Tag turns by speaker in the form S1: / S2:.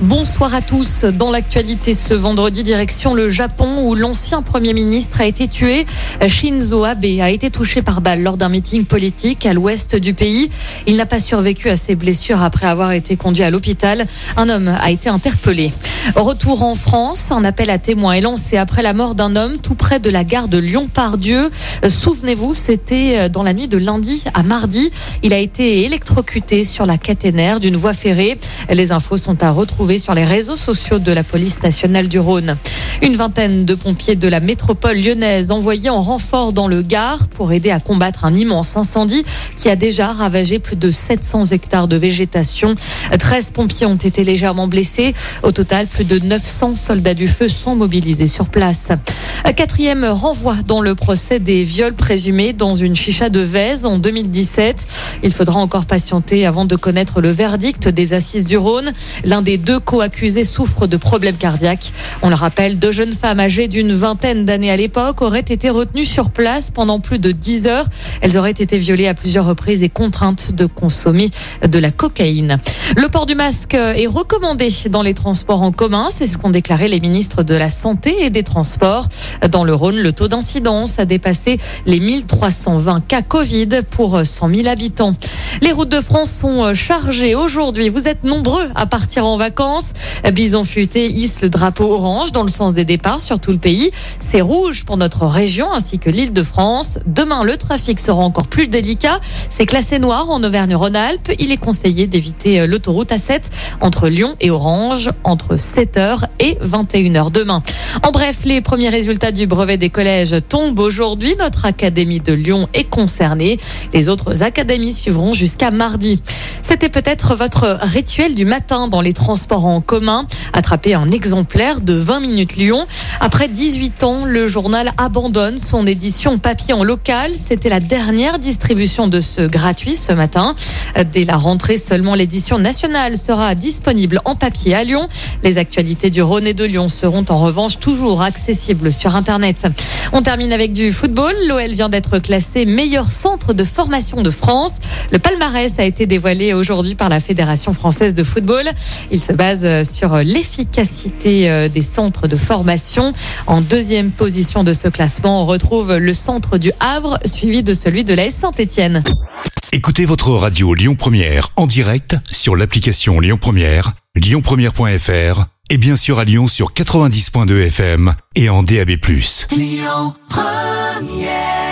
S1: Bonsoir à tous. Dans l'actualité ce vendredi, direction le Japon où l'ancien Premier ministre a été tué. Shinzo Abe a été touché par balle lors d'un meeting politique à l'ouest du pays. Il n'a pas survécu à ses blessures après avoir été conduit à l'hôpital. Un homme a été interpellé. Retour en France, un appel à témoins est lancé après la mort d'un homme tout près de la gare de Lyon-Pardieu. Souvenez-vous, c'était dans la nuit de lundi à mardi. Il a été électrocuté sur la caténaire d'une voie ferrée. Les infos sont à retrouver sur les réseaux sociaux de la police nationale du Rhône. Une vingtaine de pompiers de la métropole lyonnaise envoyés en renfort dans le Gard pour aider à combattre un immense incendie qui a déjà ravagé plus de 700 hectares de végétation. 13 pompiers ont été légèrement blessés. Au total, plus de 900 soldats du feu sont mobilisés sur place. Quatrième renvoi dans le procès des viols présumés dans une chicha de Vèze en 2017. Il faudra encore patienter avant de connaître le verdict des assises du Rhône. L'un des deux co-accusés souffre de problèmes cardiaques. On le rappelle, jeunes femmes âgées d'une vingtaine d'années à l'époque auraient été retenues sur place pendant plus de 10 heures. Elles auraient été violées à plusieurs reprises et contraintes de consommer de la cocaïne. Le port du masque est recommandé dans les transports en commun. C'est ce qu'ont déclaré les ministres de la Santé et des Transports. Dans le Rhône, le taux d'incidence a dépassé les 1320 cas Covid pour 100 000 habitants. Les routes de France sont chargées aujourd'hui. Vous êtes nombreux à partir en vacances. Bison Futé hisse le drapeau orange dans le sens des départs sur tout le pays. C'est rouge pour notre région ainsi que l'île de France. Demain, le trafic sera encore plus délicat. C'est classé noir en Auvergne-Rhône-Alpes. Il est conseillé d'éviter l'autoroute A7 entre Lyon et Orange entre 7h et 21h demain. En bref, les premiers résultats du brevet des collèges tombent aujourd'hui. Notre académie de Lyon est concernée. Les autres académies suivront jusqu'à mardi. C'était peut-être votre rituel du matin dans les transports en commun. Attraper un exemplaire de 20 minutes Lyon. Après 18 ans, le journal abandonne son édition papier en local. C'était la dernière distribution de ce gratuit ce matin. Dès la rentrée, seulement l'édition nationale sera disponible en papier à Lyon. Les actualités du Rhône et de Lyon seront en revanche toujours accessibles sur Internet. On termine avec du football. L'OL vient d'être classé meilleur centre de formation de France. Palmarès a été dévoilé aujourd'hui par la Fédération française de football. Il se base sur l'efficacité des centres de formation. En deuxième position de ce classement, on retrouve le centre du Havre, suivi de celui de la Saint-Étienne.
S2: Écoutez votre radio Lyon Première en direct sur l'application Lyon Première, lyonpremière.fr et bien sûr à Lyon sur 90.2 FM et en DAB+.
S3: Lyon Première